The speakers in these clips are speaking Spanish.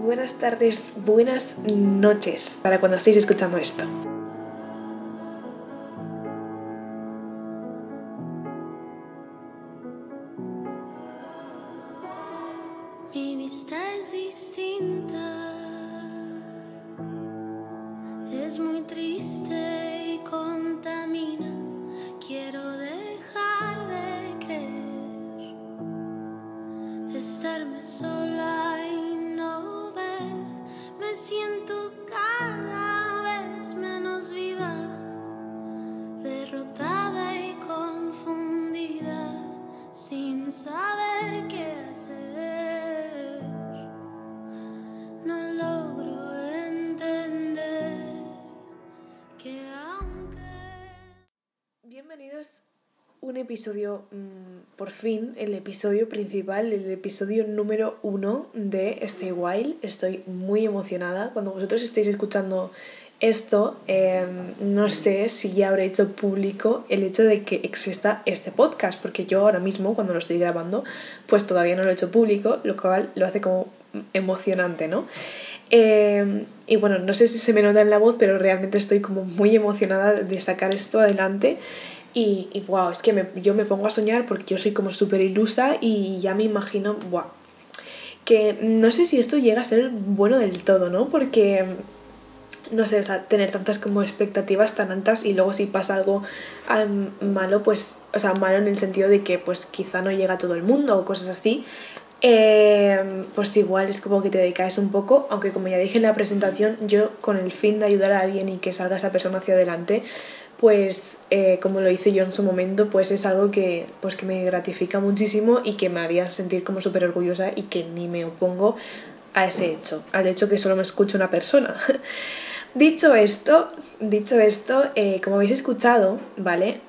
buenas tardes, buenas noches para cuando estéis escuchando esto. Bienvenidos un episodio, mm, por fin, el episodio principal, el episodio número uno de Stay Wild. Estoy muy emocionada. Cuando vosotros estéis escuchando esto, eh, no sé si ya habré hecho público el hecho de que exista este podcast, porque yo ahora mismo, cuando lo estoy grabando, pues todavía no lo he hecho público, lo cual lo hace como emocionante, ¿no? Eh, y bueno, no sé si se me nota en la voz, pero realmente estoy como muy emocionada de sacar esto adelante. Y, wow, es que me- yo me pongo a soñar porque yo soy como súper ilusa y ya me imagino, wow, que no sé si esto llega a ser bueno del todo, ¿no? Porque no sé, o sea, tener tantas como expectativas tan altas y luego si pasa algo malo, pues, o sea, malo en el sentido de que pues quizá no llega a todo el mundo o cosas así, eh, pues igual es como que te decaes un poco, aunque como ya dije en la presentación, yo con el fin de ayudar a alguien y que salga esa persona hacia adelante, pues eh, como lo hice yo en su momento, pues es algo que, pues que me gratifica muchísimo y que me haría sentir como súper orgullosa y que ni me opongo a ese hecho, al hecho que solo me escuche una persona. Dicho esto, dicho esto, eh, como habéis escuchado, ¿vale?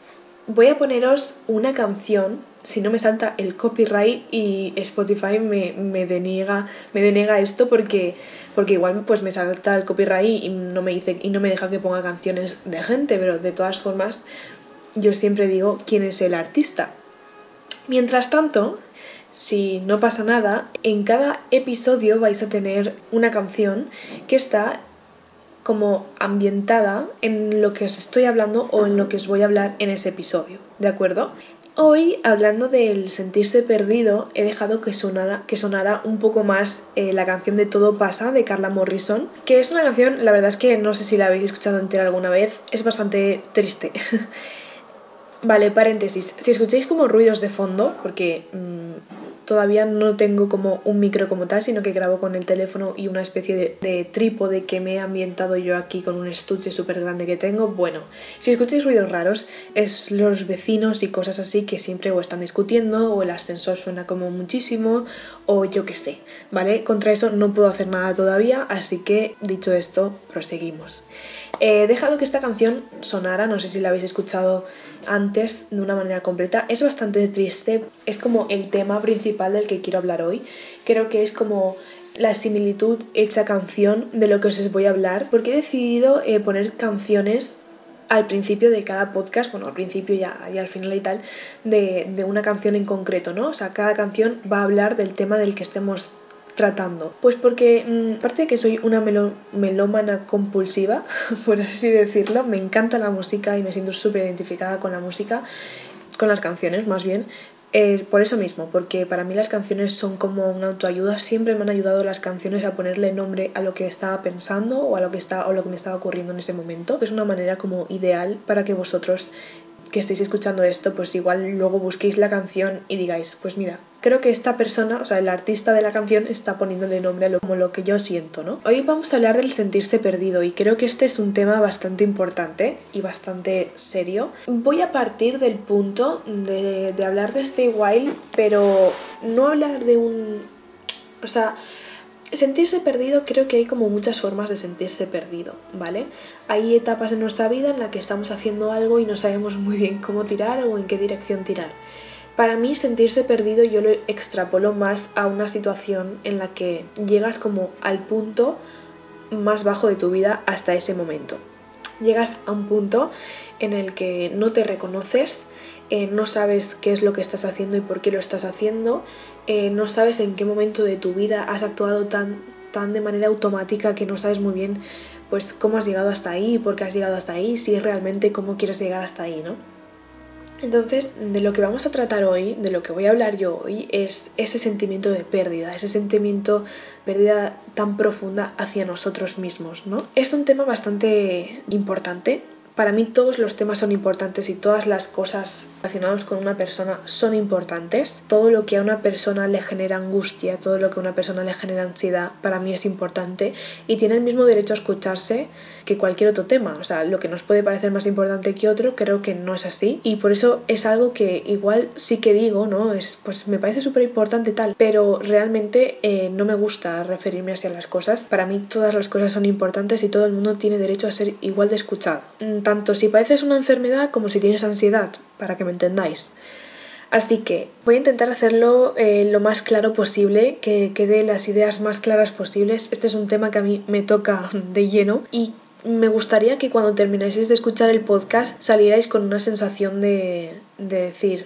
Voy a poneros una canción, si no me salta el copyright y Spotify me, me deniega, me denega esto porque, porque igual pues me salta el copyright y no me dice y no me deja que ponga canciones de gente, pero de todas formas yo siempre digo quién es el artista. Mientras tanto, si no pasa nada, en cada episodio vais a tener una canción que está como ambientada en lo que os estoy hablando o en lo que os voy a hablar en ese episodio, ¿de acuerdo? Hoy, hablando del sentirse perdido, he dejado que sonara, que sonara un poco más eh, la canción de Todo pasa de Carla Morrison, que es una canción, la verdad es que no sé si la habéis escuchado entera alguna vez, es bastante triste. Vale, paréntesis. Si escucháis como ruidos de fondo, porque mmm, todavía no tengo como un micro como tal, sino que grabo con el teléfono y una especie de, de trípode que me he ambientado yo aquí con un estuche súper grande que tengo, bueno, si escucháis ruidos raros, es los vecinos y cosas así que siempre o están discutiendo, o el ascensor suena como muchísimo, o yo qué sé, ¿vale? Contra eso no puedo hacer nada todavía, así que dicho esto, proseguimos. He dejado que esta canción sonara, no sé si la habéis escuchado antes de una manera completa. Es bastante triste, es como el tema principal del que quiero hablar hoy. Creo que es como la similitud hecha canción de lo que os voy a hablar, porque he decidido eh, poner canciones al principio de cada podcast, bueno, al principio ya, y al final y tal, de, de una canción en concreto, ¿no? O sea, cada canción va a hablar del tema del que estemos tratando? Pues porque, mmm, aparte de que soy una melómana compulsiva, por así decirlo, me encanta la música y me siento súper identificada con la música, con las canciones más bien. Por eso mismo, porque para mí las canciones son como una autoayuda, siempre me han ayudado las canciones a ponerle nombre a lo que estaba pensando o a lo que está o lo que me estaba ocurriendo en ese momento. Es una manera como ideal para que vosotros que estéis escuchando esto, pues igual luego busquéis la canción y digáis, pues mira, creo que esta persona, o sea, el artista de la canción está poniéndole nombre a lo, como lo que yo siento, ¿no? Hoy vamos a hablar del sentirse perdido y creo que este es un tema bastante importante y bastante serio. Voy a partir del punto de, hablar de Stay Wild, pero no hablar de un... O sea, sentirse perdido creo que hay como muchas formas de sentirse perdido, ¿vale? Hay etapas en nuestra vida en la que estamos haciendo algo y no sabemos muy bien cómo tirar o en qué dirección tirar. Para mí sentirse perdido yo lo extrapolo más a una situación en la que llegas como al punto más bajo de tu vida hasta ese momento. Llegas a un punto en el que no te reconoces, eh, no sabes qué es lo que estás haciendo y por qué lo estás haciendo, eh, no sabes en qué momento de tu vida has actuado tan tan de manera automática que no sabes muy bien pues cómo has llegado hasta ahí, por qué has llegado hasta ahí, si es realmente cómo quieres llegar hasta ahí, ¿no? Entonces, de lo que vamos a tratar hoy, de lo que voy a hablar yo hoy, es ese sentimiento de pérdida, ese sentimiento de pérdida tan profunda hacia nosotros mismos, ¿no? Es un tema bastante importante para mí todos los temas son importantes y todas las cosas relacionadas con una persona son importantes. Todo lo que a una persona le genera angustia, todo lo que a una persona le genera ansiedad, para mí es importante y tiene el mismo derecho a escucharse que cualquier otro tema. O sea, lo que nos puede parecer más importante que otro, creo que no es así. Y por eso es algo que igual sí que digo, ¿no? Es, pues me parece súper importante tal, pero realmente eh, no me gusta referirme así a las cosas. Para mí todas las cosas son importantes y todo el mundo tiene derecho a ser igual de escuchado tanto si padeces una enfermedad como si tienes ansiedad, para que me entendáis. Así que voy a intentar hacerlo eh, lo más claro posible, que quede las ideas más claras posibles. Este es un tema que a mí me toca de lleno y me gustaría que cuando termináis de escuchar el podcast salierais con una sensación de, de decir,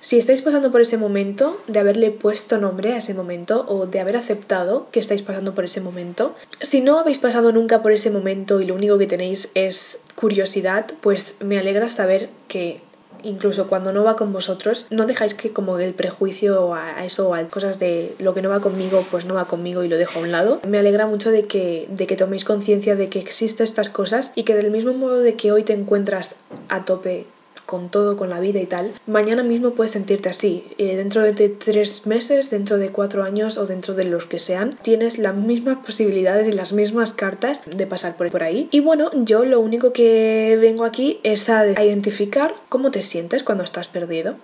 si estáis pasando por ese momento, de haberle puesto nombre a ese momento o de haber aceptado que estáis pasando por ese momento. Si no habéis pasado nunca por ese momento y lo único que tenéis es curiosidad, pues me alegra saber que incluso cuando no va con vosotros, no dejáis que como el prejuicio a eso, a cosas de lo que no va conmigo, pues no va conmigo y lo dejo a un lado. Me alegra mucho de que, de que toméis conciencia de que existen estas cosas y que del mismo modo de que hoy te encuentras a tope con todo, con la vida y tal, mañana mismo puedes sentirte así. Eh, dentro de tres meses, dentro de cuatro años o dentro de los que sean, tienes las mismas posibilidades y las mismas cartas de pasar por, ahí. Y bueno, yo lo único que vengo aquí es a, a identificar cómo te sientes cuando estás perdido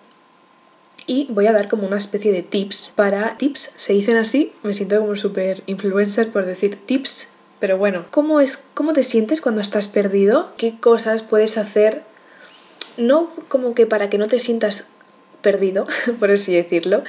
y voy a dar como una especie de tips para tips se dicen así me siento como súper influencer por decir tips pero bueno cómo es cómo te sientes cuando estás perdido qué cosas puedes hacer no como que para que no te sientas perdido, por así decirlo,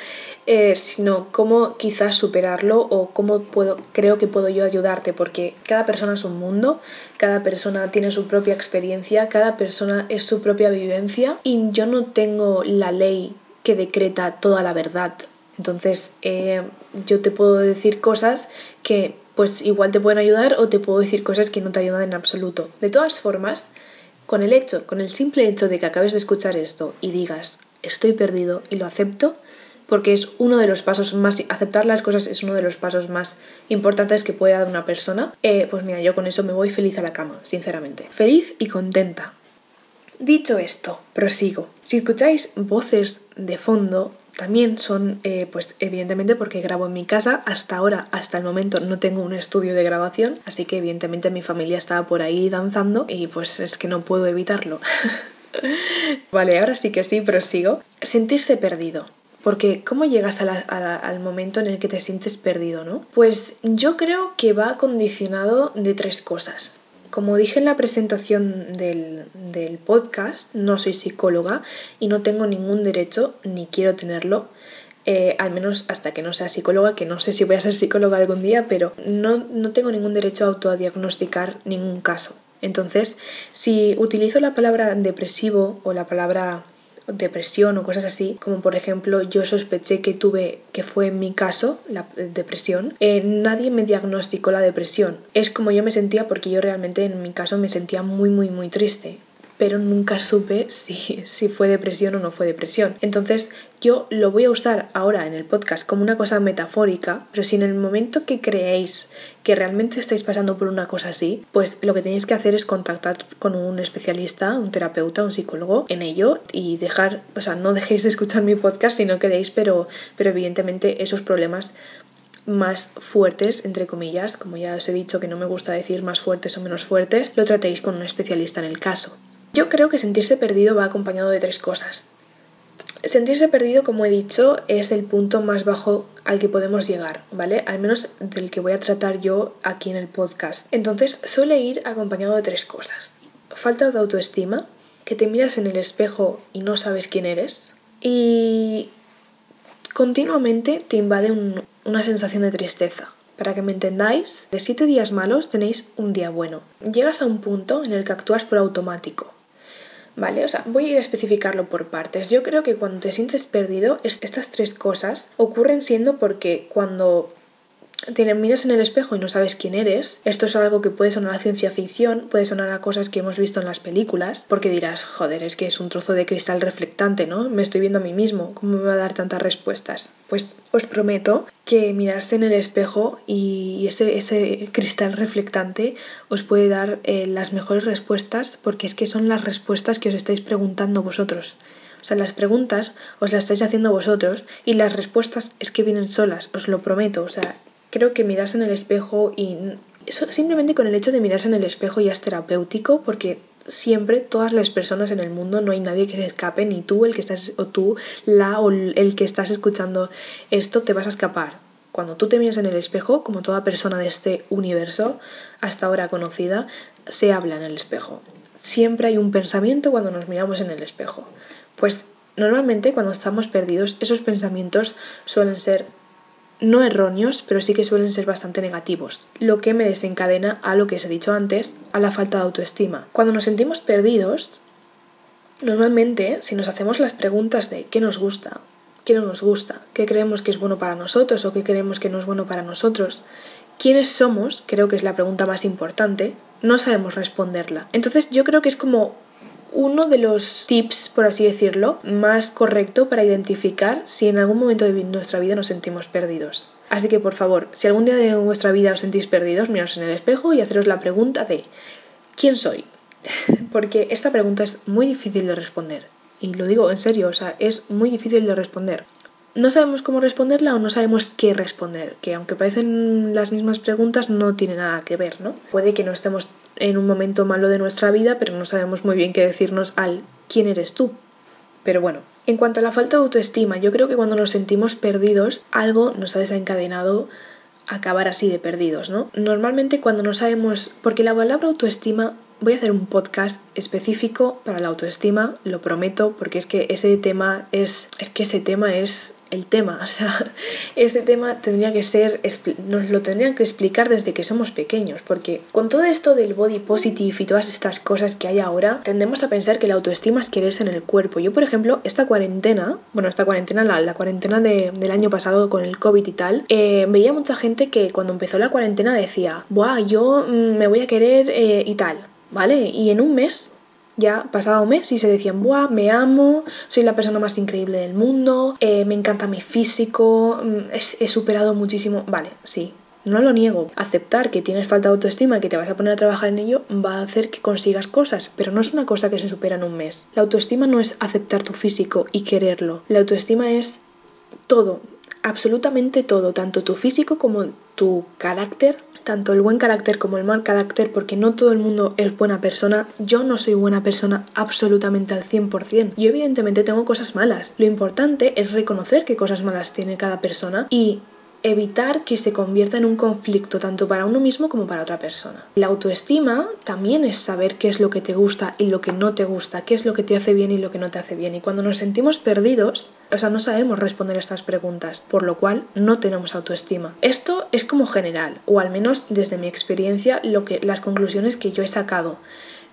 eh, sino cómo quizás superarlo o cómo puedo, creo que puedo yo ayudarte, porque cada persona es un mundo, cada persona tiene su propia experiencia, cada persona es su propia vivencia y yo no tengo la ley que decreta toda la verdad. Entonces, eh, yo te puedo decir cosas que pues igual te pueden ayudar o te puedo decir cosas que no te ayudan en absoluto. De todas formas, con el hecho, con el simple hecho de que acabes de escuchar esto y digas estoy perdido y lo acepto, porque es uno de los pasos más, aceptar las cosas es uno de los pasos más importantes que puede dar una persona, eh, pues mira, yo con eso me voy feliz a la cama, sinceramente. Feliz y contenta. Dicho esto, prosigo. Si escucháis voces de fondo, también son, eh, pues evidentemente porque grabo en mi casa, hasta ahora, hasta el momento no tengo un estudio de grabación, así que evidentemente mi familia estaba por ahí danzando y pues es que no puedo evitarlo. vale, ahora sí que sí, prosigo. Sentirse perdido. Porque ¿cómo llegas al momento en el que te sientes perdido, no? Pues yo creo que va condicionado de tres cosas. Como dije en la presentación del, podcast, no soy psicóloga y no tengo ningún derecho, ni quiero tenerlo, eh, al menos hasta que no sea psicóloga, que no sé si voy a ser psicóloga algún día, pero no, no tengo ningún derecho a autodiagnosticar ningún caso. Entonces, si utilizo la palabra depresivo o la palabra depresión o cosas así, como por ejemplo yo sospeché que tuve, que fue en mi caso, la depresión, eh, nadie me diagnosticó la depresión. Es como yo me sentía porque yo realmente en mi caso me sentía muy muy muy triste pero nunca supe si, si, fue depresión o no fue depresión. Entonces yo lo voy a usar ahora en el podcast como una cosa metafórica, pero si en el momento que creéis que realmente estáis pasando por una cosa así, pues lo que tenéis que hacer es contactar con un especialista, un terapeuta, un psicólogo en ello y dejar, o sea, no dejéis de escuchar mi podcast si no queréis, pero, pero evidentemente esos problemas más fuertes, entre comillas, como ya os he dicho que no me gusta decir más fuertes o menos fuertes, lo tratéis con un especialista en el caso. Yo creo que sentirse perdido va acompañado de tres cosas. Sentirse perdido, como he dicho, es el punto más bajo al que podemos llegar, ¿vale? Al menos del que voy a tratar yo aquí en el podcast. Entonces, suele ir acompañado de tres cosas. Falta de autoestima, que te miras en el espejo y no sabes quién eres. Y continuamente te invade una sensación de tristeza. Para que me entendáis, de siete días malos tenéis un día bueno. Llegas a un punto en el que actúas por automático. ¿Vale? O sea, voy a ir a especificarlo por partes. Yo creo que cuando te sientes perdido, estas tres cosas ocurren siendo porque cuando te miras en el espejo y no sabes quién eres, esto es algo que puede sonar a ciencia ficción, puede sonar a cosas que hemos visto en las películas, porque dirás, joder, es que es un trozo de cristal reflectante, ¿no? Me estoy viendo a mí mismo, ¿cómo me va a dar tantas respuestas? Pues os prometo que mirarse en el espejo y ese, ese cristal reflectante os puede dar eh, las mejores respuestas, porque es que son las respuestas que os estáis preguntando vosotros. O sea, las preguntas os las estáis haciendo vosotros y las respuestas es que vienen solas, os lo prometo. O sea, creo que mirarse en el espejo y simplemente con el hecho de mirarse en el espejo ya es terapéutico porque siempre todas las personas en el mundo no hay nadie que se escape ni tú el que estás o tú la o el que estás escuchando esto te vas a escapar. Cuando tú te miras en el espejo como toda persona de este universo hasta ahora conocida se habla en el espejo. Siempre hay un pensamiento cuando nos miramos en el espejo. Pues normalmente cuando estamos perdidos esos pensamientos suelen ser no erróneos, pero sí que suelen ser bastante negativos, lo que me desencadena a lo que os he dicho antes, a la falta de autoestima. Cuando nos sentimos perdidos, normalmente si nos hacemos las preguntas de qué nos gusta, qué no nos gusta, qué creemos que es bueno para nosotros o qué creemos que no es bueno para nosotros, quiénes somos, creo que es la pregunta más importante, no sabemos responderla. Entonces yo creo que es como uno de los tips, por así decirlo, más correcto para identificar si en algún momento de nuestra vida nos sentimos perdidos. Así que por favor, si algún día de vuestra vida os sentís perdidos, miraos en el espejo y haceros la pregunta de ¿quién soy? Porque esta pregunta es muy difícil de responder. Y lo digo en serio, o sea, es muy difícil de responder. No sabemos cómo responderla o no sabemos qué responder, que aunque parecen las mismas preguntas no tiene nada que ver, ¿no? Puede que no estemos en un momento malo de nuestra vida, pero no sabemos muy bien qué decirnos al quién eres tú. Pero bueno, en cuanto a la falta de autoestima, yo creo que cuando nos sentimos perdidos, algo nos ha desencadenado acabar así de perdidos, ¿no? Normalmente cuando no sabemos, porque la palabra autoestima, voy a hacer un podcast específico para la autoestima, lo prometo, porque es que ese tema es, es que ese tema es el tema. O sea, ese tema tendría que ser, nos lo tendrían que explicar desde que somos pequeños, porque con todo esto del body positive y todas estas cosas que hay ahora, tendemos a pensar que la autoestima es quererse en el cuerpo. Yo, por ejemplo, esta cuarentena, bueno, esta cuarentena, la, cuarentena del año pasado con el COVID y tal, eh, veía mucha gente que cuando empezó la cuarentena decía, Buah, yo mm, me voy a querer eh, y tal. ¿Vale? Y en un mes ya pasaba un mes y se decían, ¡buah! Me amo, soy la persona más increíble del mundo, eh, me encanta mi físico, mm, he, superado muchísimo. Vale, sí, no lo niego. Aceptar que tienes falta de autoestima y que te vas a poner a trabajar en ello va a hacer que consigas cosas, pero no es una cosa que se supera en un mes. La autoestima no es aceptar tu físico y quererlo. La autoestima es todo, absolutamente todo, tanto tu físico como tu carácter, tanto el buen carácter como el mal carácter, porque no todo el mundo es buena persona. Yo no soy buena persona absolutamente al 100%. Yo evidentemente tengo cosas malas. Lo importante es reconocer qué cosas malas tiene cada persona y evitar que se convierta en un conflicto tanto para uno mismo como para otra persona. La autoestima también es saber qué es lo que te gusta y lo que no te gusta, qué es lo que te hace bien y lo que no te hace bien. Y cuando nos sentimos perdidos, o sea, no sabemos responder estas preguntas, por lo cual no tenemos autoestima. Esto es como general, o al menos desde mi experiencia, lo que, las conclusiones que yo he sacado.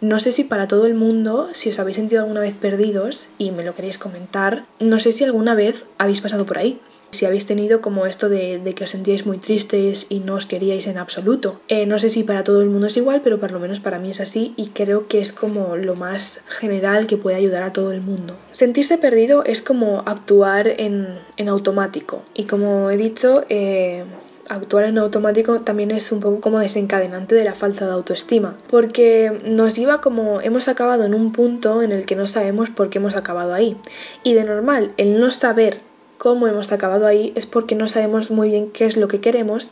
No sé si para todo el mundo, si os habéis sentido alguna vez perdidos y me lo queréis comentar, no sé si alguna vez habéis pasado por ahí si habéis tenido como esto de, que os sentíais muy tristes y no os queríais en absoluto. Eh, no sé si para todo el mundo es igual, pero por lo menos para mí es así y creo que es como lo más general que puede ayudar a todo el mundo. Sentirse perdido es como actuar en, automático y como he dicho, eh, actuar en automático también es un poco como desencadenante de la falta de autoestima, porque nos lleva como hemos acabado en un punto en el que no sabemos por qué hemos acabado ahí. Y de normal, el no saber cómo hemos acabado ahí es porque no sabemos muy bien qué es lo que queremos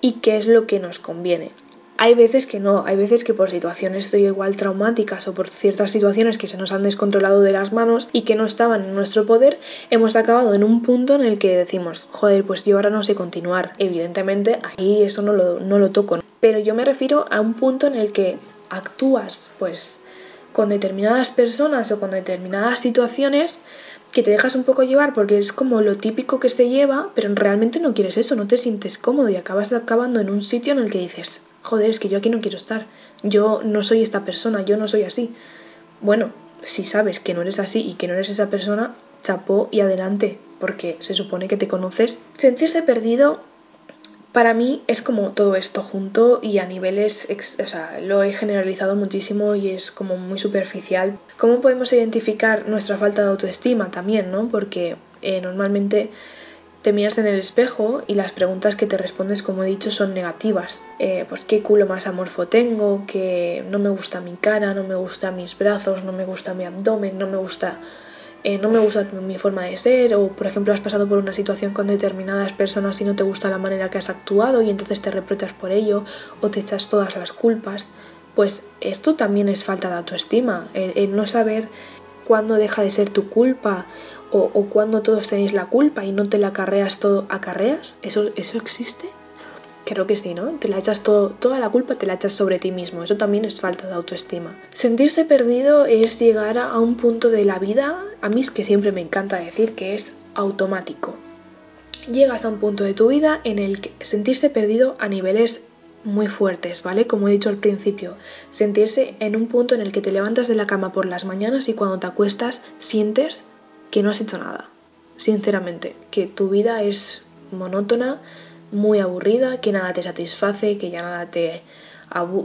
y qué es lo que nos conviene. Hay veces que no, hay veces que por situaciones igual traumáticas o por ciertas situaciones que se nos han descontrolado de las manos y que no estaban en nuestro poder, hemos acabado en un punto en el que decimos, joder, pues yo ahora no sé continuar. Evidentemente ahí eso no lo, no lo toco. Pero yo me refiero a un punto en el que actúas pues con determinadas personas o con determinadas situaciones que te dejas un poco llevar porque es como lo típico que se lleva, pero realmente no quieres eso, no te sientes cómodo y acabas acabando en un sitio en el que dices, joder, es que yo aquí no quiero estar, yo no soy esta persona, yo no soy así. Bueno, si sabes que no eres así y que no eres esa persona, chapó y adelante, porque se supone que te conoces. Sentirse perdido Para mí es como todo esto junto y a niveles, o sea, lo he generalizado muchísimo y es como muy superficial. ¿Cómo podemos identificar nuestra falta de autoestima también, no? Porque eh, normalmente te miras en el espejo y las preguntas que te respondes, como he dicho, son negativas. Eh, pues qué culo más amorfo tengo, que no me gusta mi cara, no me gusta mis brazos, no me gusta mi abdomen, no me gusta, eh, no me gusta mi forma de ser, o por ejemplo has pasado por una situación con determinadas personas y no te gusta la manera que has actuado y entonces te reprochas por ello o te echas todas las culpas. Pues esto también es falta de autoestima, el no saber cuándo deja de ser tu culpa o, cuando todos tenéis la culpa y no te la acarreas todo, ¿acarreas? ¿Eso, ¿Eso existe? Creo que sí, ¿no? Te la echas todo, toda la culpa te la echas sobre ti mismo. Eso también es falta de autoestima. Sentirse perdido es llegar a un punto de la vida, a mí es que siempre me encanta decir que es automático. Llegas a un punto de tu vida en el que sentirse perdido a niveles muy fuertes, ¿vale? Como he dicho al principio, sentirse en un punto en el que te levantas de la cama por las mañanas y cuando te acuestas sientes que no has hecho nada, sinceramente, que tu vida es monótona, muy aburrida, que nada te satisface, que ya nada te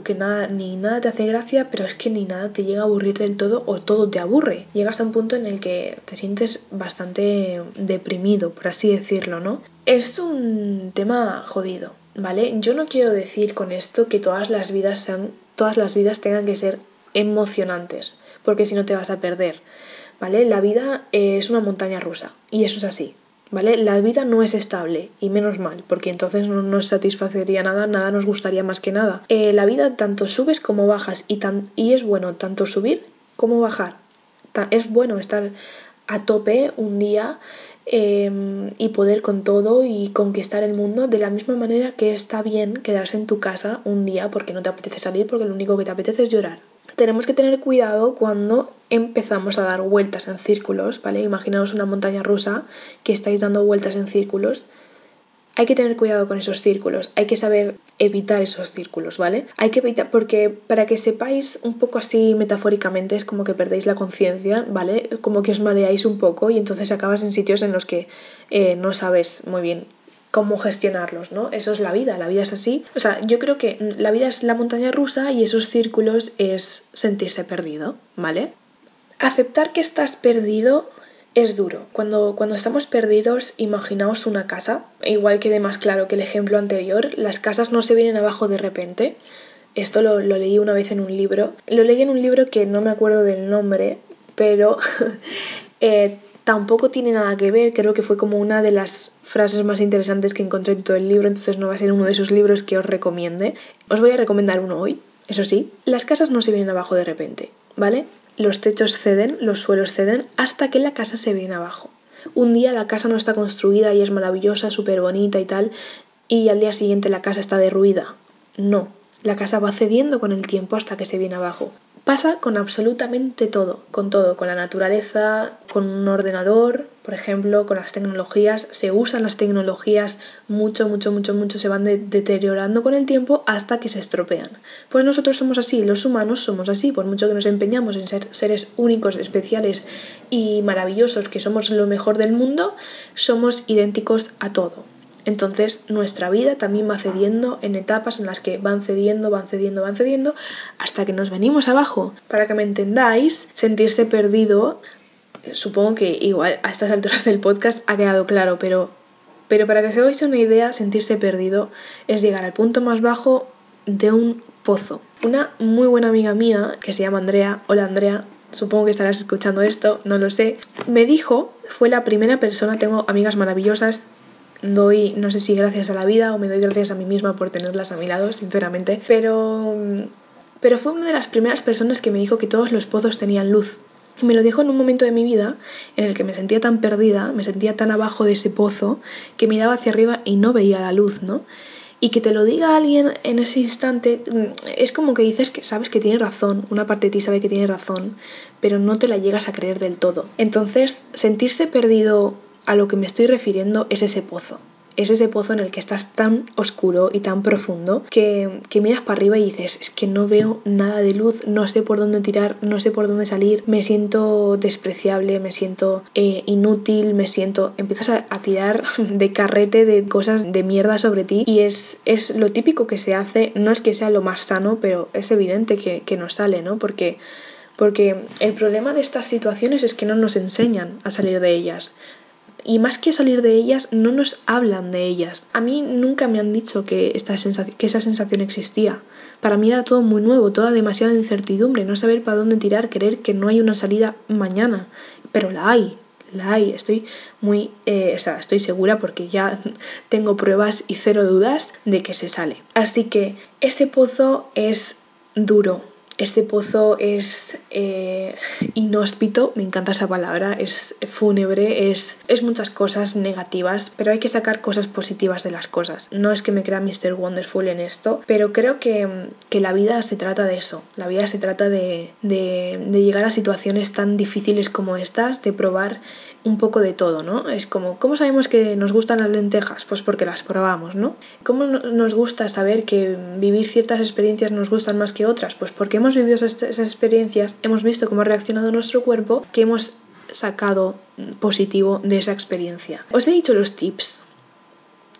que nada ni nada te hace gracia, pero es que ni nada te llega a aburrir del todo o todo te aburre. Llegas a un punto en el que te sientes bastante deprimido, por así decirlo, ¿no? Es un tema jodido, ¿vale? Yo no quiero decir con esto que todas las vidas sean todas las vidas tengan que ser emocionantes, porque si no te vas a perder. ¿vale? La vida es una montaña rusa y eso es así, ¿vale? La vida no es estable y menos mal, porque entonces no nos satisfacería nada, nada nos gustaría más que nada. Eh, la vida tanto subes como bajas y, tan, y es bueno tanto subir como bajar. es bueno estar a tope un día em, y poder con todo y conquistar el mundo de la misma manera que está bien quedarse en tu casa un día porque no te apetece salir porque lo único que te apetece es llorar tenemos que tener cuidado cuando empezamos a dar vueltas en círculos, ¿vale? Imaginaos una montaña rusa que estáis dando vueltas en círculos. Hay que tener cuidado con esos círculos, hay que saber evitar esos círculos, ¿vale? Hay que evitar, porque para que sepáis un poco así metafóricamente, es como que perdéis la conciencia, ¿vale? Como que os mareáis un poco y entonces acabas en sitios en los que eh, no sabes muy bien cómo gestionarlos, ¿no? Eso es la vida, la vida es así. O sea, yo creo que la vida es la montaña rusa y esos círculos es sentirse perdido, ¿vale? Aceptar que estás perdido es duro. Cuando, cuando estamos perdidos, imaginaos una casa, igual que de más claro que el ejemplo anterior, las casas no se vienen abajo de repente. Esto lo, lo leí una vez en un libro. Lo leí en un libro que no me acuerdo del nombre, pero eh, tampoco tiene nada que ver, creo que fue como una de las frases más interesantes que encontré en todo el libro, entonces no va a ser uno de esos libros que os recomiende. Os voy a recomendar uno hoy, eso sí, las casas no se vienen abajo de repente, ¿vale? Los techos ceden, los suelos ceden, hasta que la casa se viene abajo. Un día la casa no está construida y es maravillosa, súper bonita y tal, y al día siguiente la casa está derruida. No, la casa va cediendo con el tiempo hasta que se viene abajo. Pasa con absolutamente todo, con todo, con la naturaleza, con un ordenador, por ejemplo, con las tecnologías, se usan las tecnologías mucho, mucho, mucho, mucho, se van deteriorando con el tiempo hasta que se estropean. Pues nosotros somos así, los humanos somos así, por mucho que nos empeñamos en ser seres únicos, especiales y maravillosos, que somos lo mejor del mundo, somos idénticos a todo. Entonces nuestra vida también va cediendo en etapas en las que van cediendo, van cediendo, van cediendo, hasta que nos venimos abajo. Para que me entendáis, sentirse perdido, supongo que igual a estas alturas del podcast ha quedado claro, pero, pero para que os hagáis una idea, sentirse perdido es llegar al punto más bajo de un pozo. Una muy buena amiga mía, que se llama Andrea, hola Andrea, supongo que estarás escuchando esto, no lo sé, me dijo, fue la primera persona, tengo amigas maravillosas, doy, no sé si gracias a la vida o me doy gracias a mí misma por tenerlas a mi lado, sinceramente, pero, pero fue una de las primeras personas que me dijo que todos los pozos tenían luz. Y me lo dijo en un momento de mi vida en el que me sentía tan perdida, me sentía tan abajo de ese pozo, que miraba hacia arriba y no veía la luz, ¿no? Y que te lo diga alguien en ese instante mm, es como que dices que sabes que tiene razón, una parte de ti sabe que tiene razón, pero no te la llegas a creer del todo. Entonces, sentirse perdido a lo que me estoy refiriendo es ese pozo. es ese pozo en el que estás tan oscuro y tan profundo que, que, miras para arriba y dices, es que no veo nada de luz, no sé por dónde tirar, no sé por dónde salir, me siento despreciable, me siento eh, inútil, me siento... Empiezas a, a, tirar de carrete de cosas de mierda sobre ti y es, es lo típico que se hace, no es que sea lo más sano, pero es evidente que, que nos sale, ¿no? Porque porque el problema de estas situaciones es que no nos enseñan a salir de ellas. Y más que salir de ellas, no nos hablan de ellas. A mí nunca me han dicho que, esta que esa sensación existía. Para mí era todo muy nuevo, toda demasiada incertidumbre, no saber para dónde tirar, creer que no hay una salida mañana. Pero la hay, la hay. Estoy muy, eh, o sea, estoy segura porque ya tengo pruebas y cero dudas de que se sale. Así que ese pozo es duro, este pozo es eh, inhóspito, me encanta esa palabra, es fúnebre, es, es muchas cosas negativas, pero hay que sacar cosas positivas de las cosas. No es que me crea Mr. Wonderful en esto, pero creo que, que la vida se trata de eso. La vida se trata de, de, de llegar a situaciones tan difíciles como estas, de probar un poco de todo, ¿no? Es como, ¿cómo sabemos que nos gustan las lentejas? Pues porque las probamos, ¿no? ¿Cómo nos gusta saber que vivir ciertas experiencias nos gustan más que otras? Pues porque hemos vivido esas, experiencias, hemos visto cómo ha reaccionado nuestro cuerpo, que hemos sacado positivo de esa experiencia. Os he dicho los tips.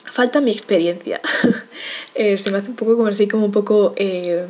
Falta mi experiencia. eh, se me hace un poco como así, como un poco... Eh,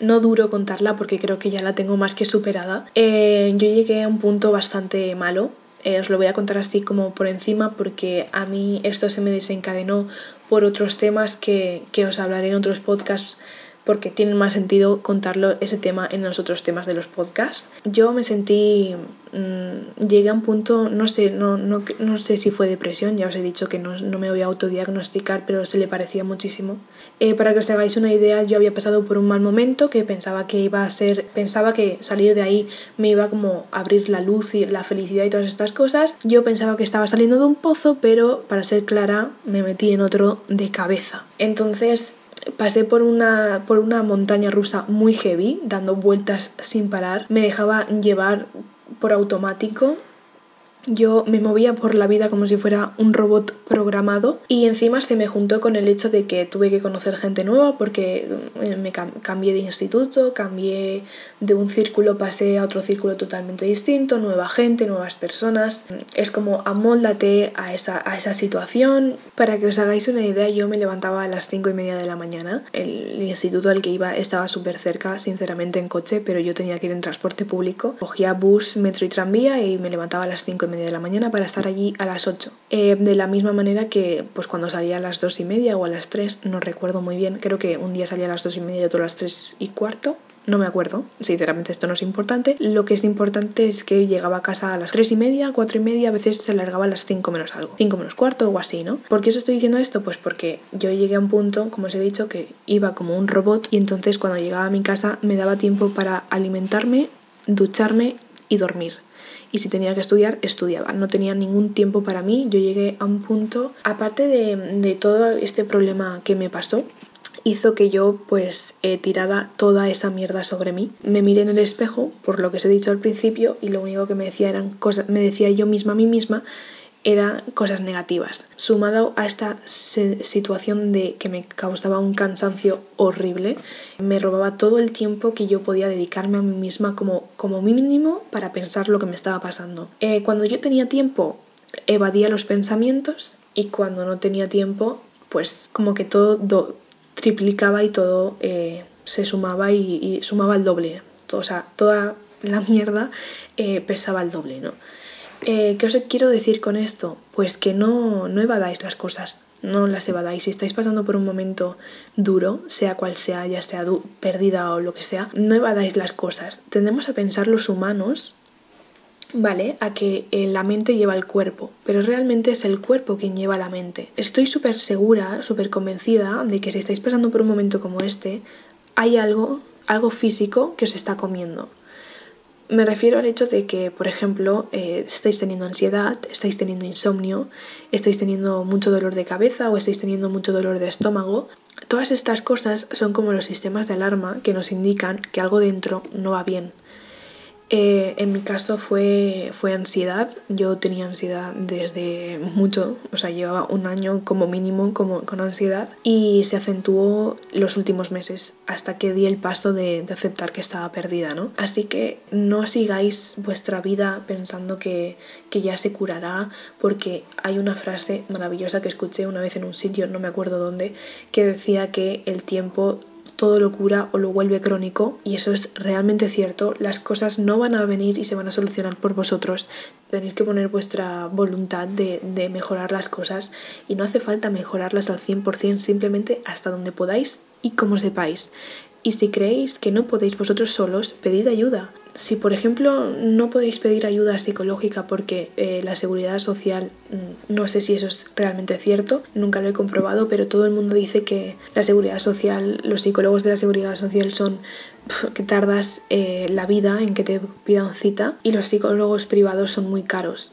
no duro contarla porque creo que ya la tengo más que superada. Eh, yo llegué a un punto bastante malo eh, os lo voy a contar así como por encima porque a mí esto se me desencadenó por otros temas que, que os hablaré en otros podcasts porque tiene más sentido contarlo ese tema en los otros temas de los podcasts. Yo me sentí, mmm, llegué a un punto, no sé, no, no, no, sé si fue depresión, ya os he dicho que no, no me voy a autodiagnosticar, pero se le parecía muchísimo. Eh, para que os hagáis una idea, yo había pasado por un mal momento que pensaba que iba a ser, pensaba que salir de ahí me iba como a abrir la luz y la felicidad y todas estas cosas. Yo pensaba que estaba saliendo de un pozo, pero para ser clara, me metí en otro de cabeza. Entonces, pasé por una, por una montaña rusa muy heavy, dando vueltas sin parar. Me dejaba llevar por automático yo me movía por la vida como si fuera un robot programado y encima se me juntó con el hecho de que tuve que conocer gente nueva porque eh, me cambié de instituto, cambié de un círculo, pasé a otro círculo totalmente distinto, nueva gente, nuevas personas. Es como amóldate a esa, a esa situación. Para que os hagáis una idea, yo me levantaba a las cinco y media de la mañana. El instituto al que iba estaba súper cerca, sinceramente en coche, pero yo tenía que ir en transporte público. Cogía bus, metro y tranvía y me levantaba a las cinco y media de la mañana para estar allí a las 8. Eh, de la misma manera que pues cuando salía a las 2 y media o a las 3, no recuerdo muy bien, creo que un día salía a las 2 y media y otro a las 3 y cuarto. No me acuerdo, sinceramente esto no es importante. Lo que es importante es que llegaba a casa a las 3 y media, 4 y media, a veces se alargaba a las 5 menos algo, 5 menos cuarto o así, ¿no? ¿Por qué os estoy diciendo esto? Pues porque yo llegué a un punto, como os he dicho, que iba como un robot y entonces cuando llegaba a mi casa me daba tiempo para alimentarme, ducharme y dormir y si tenía que estudiar, estudiaba. No tenía ningún tiempo para mí. Yo llegué a un punto, aparte de, de todo este problema que me pasó, hizo que yo pues eh, tirara toda esa mierda sobre mí. Me miré en el espejo, por lo que os he dicho al principio, y lo único que me decía eran cosas, me decía yo misma a mí misma eran cosas negativas. Sumado a esta situación de que me causaba un cansancio horrible, me robaba todo el tiempo que yo podía dedicarme a mí misma como, como mínimo para pensar lo que me estaba pasando. Eh, cuando yo tenía tiempo, evadía los pensamientos y cuando no tenía tiempo, pues como que todo triplicaba y todo eh, se sumaba y, y, sumaba el doble. O sea, toda la mierda eh, pesaba el doble, ¿no? Eh, ¿Qué os quiero decir con esto? Pues que no, no evadáis las cosas, no las evadáis. Si estáis pasando por un momento duro, sea cual sea, ya sea perdida o lo que sea, no evadáis las cosas. Tendemos a pensar los humanos, ¿vale? A que eh, la mente lleva el cuerpo, pero realmente es el cuerpo quien lleva la mente. Estoy súper segura, súper convencida de que si estáis pasando por un momento como este, hay algo, algo físico que os está comiendo me refiero al hecho de que, por ejemplo, eh, estáis teniendo ansiedad, estáis teniendo insomnio, estáis teniendo mucho dolor de cabeza o estáis teniendo mucho dolor de estómago. Todas estas cosas son como los sistemas de alarma que nos indican que algo dentro no va bien. Eh, en mi caso fue, fue ansiedad. Yo tenía ansiedad desde mucho, o sea, llevaba un año como mínimo como, con ansiedad y se acentuó los últimos meses hasta que di el paso de, de aceptar que estaba perdida, ¿no? Así que no sigáis vuestra vida pensando que, que ya se curará porque hay una frase maravillosa que escuché una vez en un sitio, no me acuerdo dónde, que decía que el tiempo todo lo cura o lo vuelve crónico y eso es realmente cierto. Las cosas no van a venir y se van a solucionar por vosotros. Tenéis que poner vuestra voluntad de, de mejorar las cosas y no hace falta mejorarlas al 100%, simplemente hasta donde podáis y como sepáis. Y si creéis que no podéis vosotros solos, pedid ayuda. Si, por ejemplo, no podéis pedir ayuda psicológica porque eh, la seguridad social, mm, no sé si eso es realmente cierto, nunca lo he comprobado, pero todo el mundo dice que la seguridad social, los psicólogos de la seguridad social son que tardas eh, la vida en que te pidan cita y los psicólogos privados son muy caros.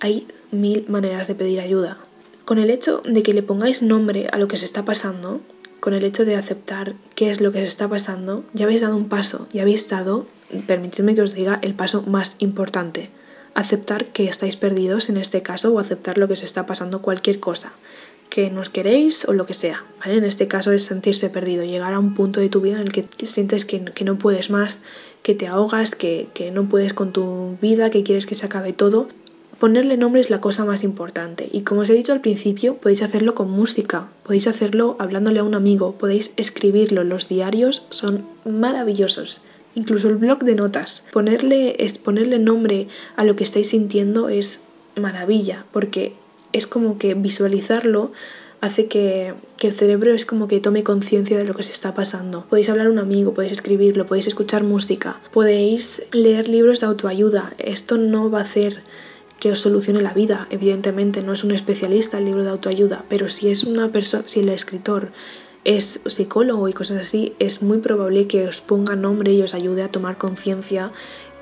Hay mil maneras de pedir ayuda. Con el hecho de que le pongáis nombre a lo que se está pasando, con el hecho de aceptar qué es lo que se está pasando, ya habéis dado un paso, ya habéis dado, permitidme que os diga, el paso más importante. Aceptar que estáis perdidos en este caso o aceptar lo que se está pasando, cualquier cosa, que nos queréis o lo que sea. ¿vale? En este caso es sentirse perdido, llegar a un punto de tu vida en el que sientes que, que no puedes más, que te ahogas, que no puedes con tu vida, que quieres que se acabe todo Ponerle nombre es la cosa más importante y como os he dicho al principio podéis hacerlo con música, podéis hacerlo hablándole a un amigo, podéis escribirlo, los diarios son maravillosos, incluso el blog de notas. Ponerle, ponerle nombre a lo que estáis sintiendo es maravilla porque es como que visualizarlo hace que, que, el cerebro es como que tome conciencia de lo que se está pasando. Podéis hablar a un amigo, podéis escribirlo, podéis escuchar música, podéis leer libros de autoayuda. Esto no va a hacer que os solucione la vida. Evidentemente no es un especialista el libro de autoayuda, pero si es una persona, si el escritor es psicólogo y cosas así, es muy probable que os ponga nombre y os ayude a tomar conciencia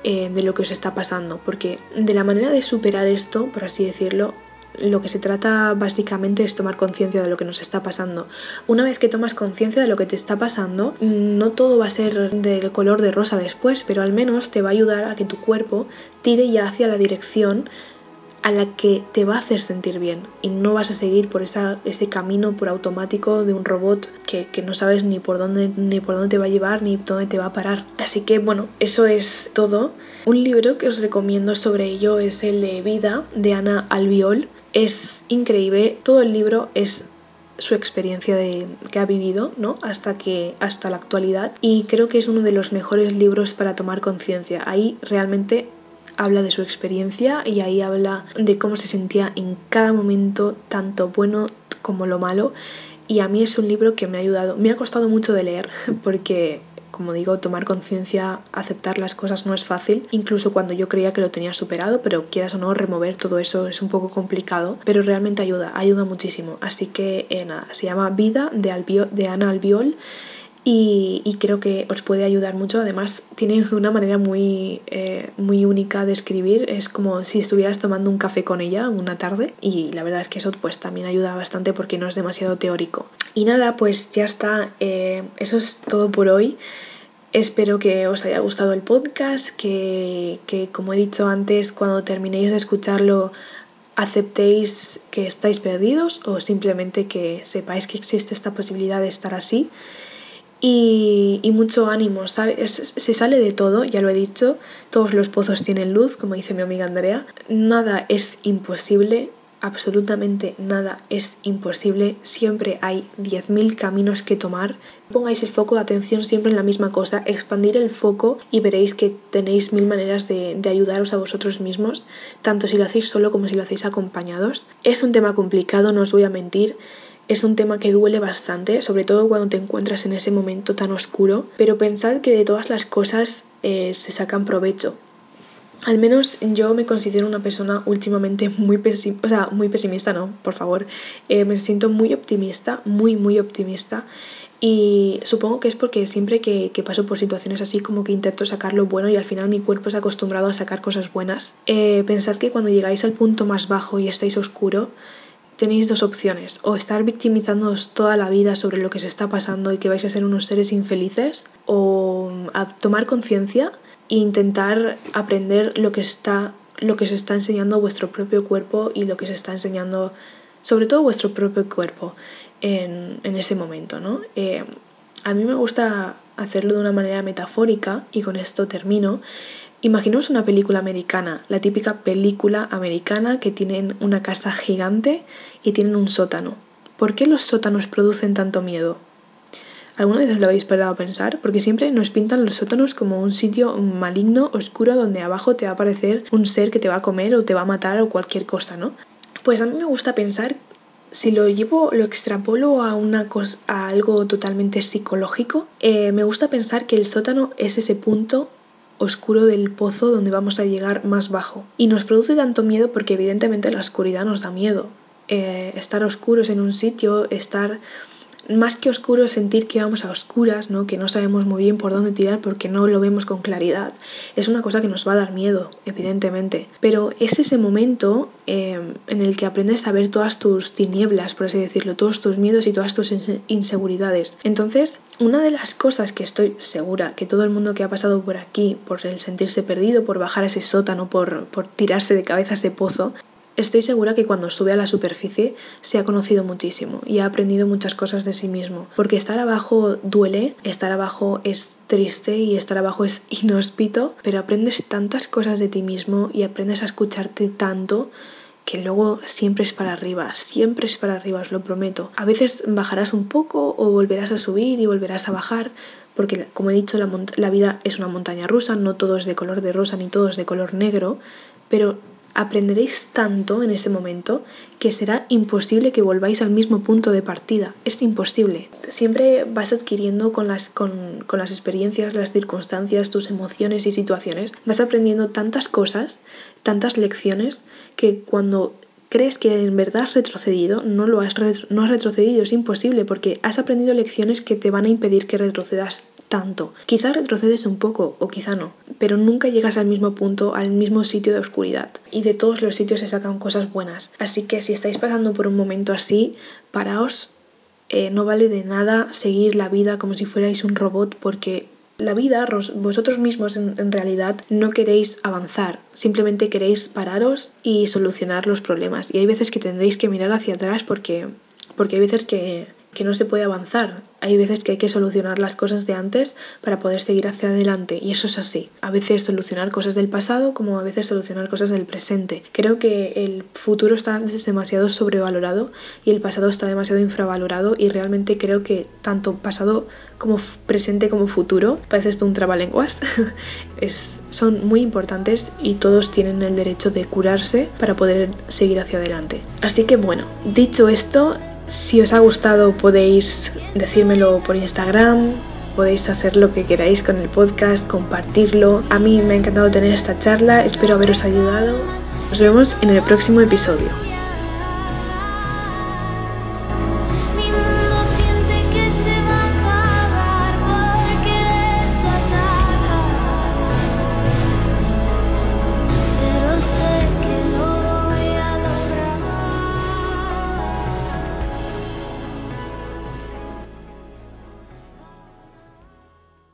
eh, de lo que os está pasando, porque de la manera de superar esto, por así decirlo, lo que se trata básicamente es tomar conciencia de lo que nos está pasando. Una vez que tomas conciencia de lo que te está pasando, no todo va a ser del color de rosa después, pero al menos te va a ayudar a que tu cuerpo tire ya hacia la dirección a la que te va a hacer sentir bien y no vas a seguir por ese camino por automático de un robot que, que, no sabes ni por dónde ni por dónde te va a llevar ni dónde te va a parar. Así que bueno, eso es todo. Un libro que os recomiendo sobre ello es el de Vida de Ana Albiol. Es increíble, todo el libro es su experiencia de, que ha vivido ¿no? hasta que hasta la actualidad y creo que es uno de los mejores libros para tomar conciencia ahí realmente habla de su experiencia y ahí habla de cómo se sentía en cada momento, tanto bueno como lo malo. Y a mí es un libro que me ha ayudado, me ha costado mucho de leer porque como digo, tomar conciencia, aceptar las cosas no es fácil, incluso cuando yo creía que lo tenía superado, pero quieras o no, remover todo eso es un poco complicado, pero realmente ayuda, ayuda muchísimo. Así que eh, nada, se llama Vida de, de Ana Albiol y, creo que os puede ayudar mucho. Además, tiene una manera muy, eh, muy única de escribir. Es como si estuvieras tomando un café con ella una tarde y la verdad es que eso pues también ayuda bastante porque no es demasiado teórico. Y nada, pues ya está. Eh, eso es todo por hoy. Espero que os haya gustado el podcast, que, que como he dicho antes, cuando terminéis de escucharlo aceptéis que estáis perdidos o simplemente que sepáis que existe esta posibilidad de estar así y, mucho ánimo, ¿sabes? Se sale de todo, ya lo he dicho, todos los pozos tienen luz, como dice mi amiga Andrea, nada es imposible, absolutamente nada es imposible, siempre hay 10.000 caminos que tomar. Pongáis el foco de atención siempre en la misma cosa, expandir el foco y veréis que tenéis mil maneras de, de, ayudaros a vosotros mismos, tanto si lo hacéis solo como si lo hacéis acompañados. Es un tema complicado, no os voy a mentir, es un tema que duele bastante, sobre todo cuando te encuentras en ese momento tan oscuro, pero pensad que de todas las cosas eh, se sacan provecho. Al menos yo me considero una persona últimamente muy pesimista, o sea, muy pesimista, no, por favor. Eh, me siento muy optimista, muy, muy optimista. Y supongo que es porque siempre que, paso por situaciones así como que intento sacar lo bueno y al final mi cuerpo es acostumbrado a sacar cosas buenas. Eh, pensad que cuando llegáis al punto más bajo y estáis oscuro, tenéis dos opciones, o estar victimizándoos toda la vida sobre lo que se está pasando y que vais a ser unos seres infelices, o a tomar conciencia e intentar aprender lo que está lo que se está enseñando vuestro propio cuerpo y lo que se está enseñando sobre todo vuestro propio cuerpo en, en ese momento, ¿no? Eh, a mí me gusta hacerlo de una manera metafórica y con esto termino. Imaginemos una película americana, la típica película americana que tienen una casa gigante y tienen un sótano. ¿Por qué los sótanos producen tanto miedo? ¿Alguna vez lo habéis parado a pensar? Porque siempre nos pintan los sótanos como un sitio maligno, oscuro, donde abajo te va a aparecer un ser que te va a comer o te va a matar o cualquier cosa, ¿no? Pues a mí me gusta pensar, si lo llevo, lo extrapolo a, una cosa, a algo totalmente psicológico, eh, me gusta pensar que el sótano es ese punto oscuro del pozo donde vamos a llegar más bajo. Y nos produce tanto miedo porque evidentemente la oscuridad nos da miedo. Eh, estar oscuros en un sitio, estar más que oscuro sentir que vamos a oscuras, ¿no? que no sabemos muy bien por dónde tirar porque no lo vemos con claridad. Es una cosa que nos va a dar miedo, evidentemente. Pero es ese momento eh, en el que aprendes a ver todas tus tinieblas, por así decirlo, todos tus miedos y todas tus inseguridades. Entonces, una de las cosas que estoy segura que todo el mundo que ha pasado por aquí, por el sentirse perdido, por bajar a ese sótano, por, por tirarse de cabeza a ese pozo, Estoy segura que cuando sube a la superficie se ha conocido muchísimo y ha aprendido muchas cosas de sí mismo, porque estar abajo duele, estar abajo es triste y estar abajo es inhóspito, pero aprendes tantas cosas de ti mismo y aprendes a escucharte tanto que luego siempre es para arriba, siempre es para arriba, os lo prometo. A veces bajarás un poco o volverás a subir y volverás a bajar, porque como he dicho, la, la vida es una montaña rusa, no todo es de color de rosa ni todo es de color negro, pero aprenderéis tanto en ese momento que será imposible que volváis al mismo punto de partida. Es imposible. Siempre vas adquiriendo con las, experiencias, las circunstancias, tus emociones y situaciones, vas aprendiendo tantas cosas, tantas lecciones, que cuando crees que en verdad has retrocedido, no lo has, no has retrocedido, es imposible porque has aprendido lecciones que te van a impedir que retrocedas tanto. Quizá retrocedes un poco o quizá no, pero nunca llegas al mismo punto, al mismo sitio de oscuridad. Y de todos los sitios se sacan cosas buenas. Así que si estáis pasando por un momento así, paraos. Eh, no vale de nada seguir la vida como si fuerais un robot porque la vida, vosotros mismos en, realidad no queréis avanzar, simplemente queréis pararos y solucionar los problemas. Y hay veces que tendréis que mirar hacia atrás porque, porque hay veces que, que no se puede avanzar. Hay veces que hay que solucionar las cosas de antes para poder seguir hacia adelante y eso es así. A veces solucionar cosas del pasado como a veces solucionar cosas del presente. Creo que el futuro está demasiado sobrevalorado y el pasado está demasiado infravalorado y realmente creo que tanto pasado como presente como futuro, parece esto un trabalenguas, es, son muy importantes y todos tienen el derecho de curarse para poder seguir hacia adelante. Así que bueno, dicho esto, si os ha gustado podéis decírmelo por Instagram, podéis hacer lo que queráis con el podcast, compartirlo. A mí me ha encantado tener esta charla, espero haberos ayudado. Nos vemos en el próximo episodio.